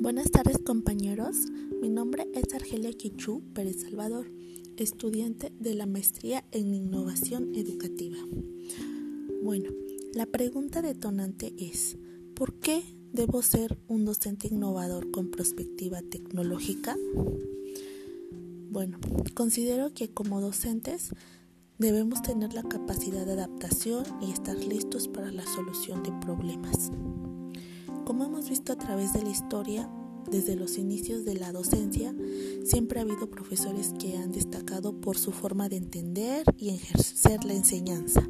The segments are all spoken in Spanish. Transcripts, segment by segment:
Buenas tardes compañeros, mi nombre es Argelia Quichú Pérez Salvador, estudiante de la maestría en innovación educativa. Bueno, la pregunta detonante es, ¿por qué debo ser un docente innovador con perspectiva tecnológica? Bueno, considero que como docentes debemos tener la capacidad de adaptación y estar listos para la solución de problemas. Como hemos visto a través de la historia, desde los inicios de la docencia, siempre ha habido profesores que han destacado por su forma de entender y ejercer la enseñanza.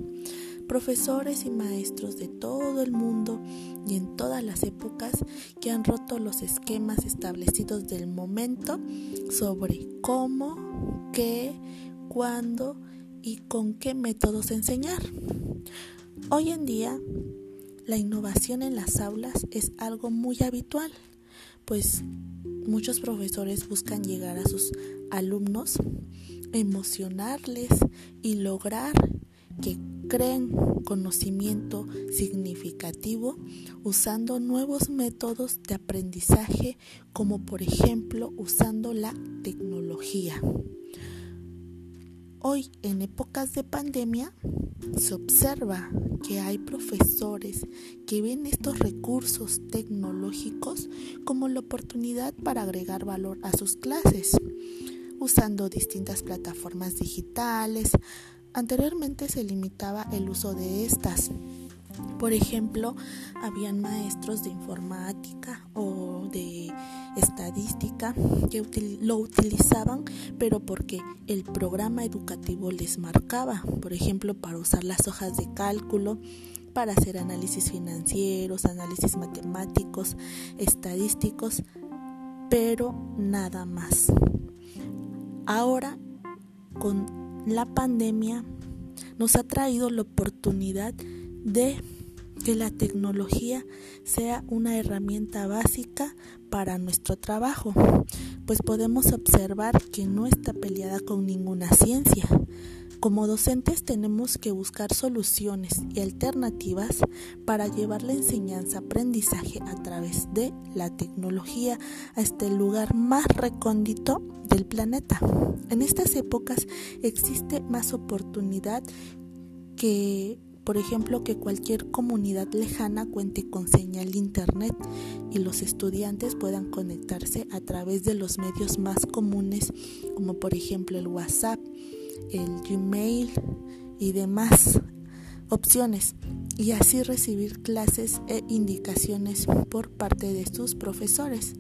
Profesores y maestros de todo el mundo y en todas las épocas que han roto los esquemas establecidos del momento sobre cómo, qué, cuándo y con qué métodos enseñar. Hoy en día, la innovación en las aulas es algo muy habitual, pues muchos profesores buscan llegar a sus alumnos, emocionarles y lograr que creen conocimiento significativo usando nuevos métodos de aprendizaje como por ejemplo usando la tecnología. Hoy en épocas de pandemia se observa que hay profesores que ven estos recursos tecnológicos como la oportunidad para agregar valor a sus clases, usando distintas plataformas digitales. Anteriormente se limitaba el uso de estas. Por ejemplo, habían maestros de informática o de estadística que lo utilizaban, pero porque el programa educativo les marcaba, por ejemplo, para usar las hojas de cálculo, para hacer análisis financieros, análisis matemáticos, estadísticos, pero nada más. Ahora, con la pandemia, nos ha traído la oportunidad de que la tecnología sea una herramienta básica para nuestro trabajo, pues podemos observar que no está peleada con ninguna ciencia. Como docentes tenemos que buscar soluciones y alternativas para llevar la enseñanza-aprendizaje a través de la tecnología a este lugar más recóndito del planeta. En estas épocas existe más oportunidad que por ejemplo, que cualquier comunidad lejana cuente con señal de Internet y los estudiantes puedan conectarse a través de los medios más comunes, como por ejemplo el WhatsApp, el Gmail y demás opciones, y así recibir clases e indicaciones por parte de sus profesores.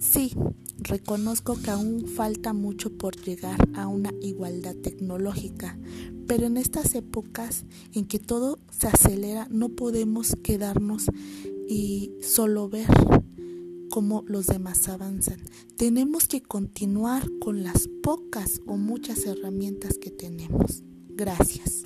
Sí, reconozco que aún falta mucho por llegar a una igualdad tecnológica, pero en estas épocas en que todo se acelera no podemos quedarnos y solo ver cómo los demás avanzan. Tenemos que continuar con las pocas o muchas herramientas que tenemos. Gracias.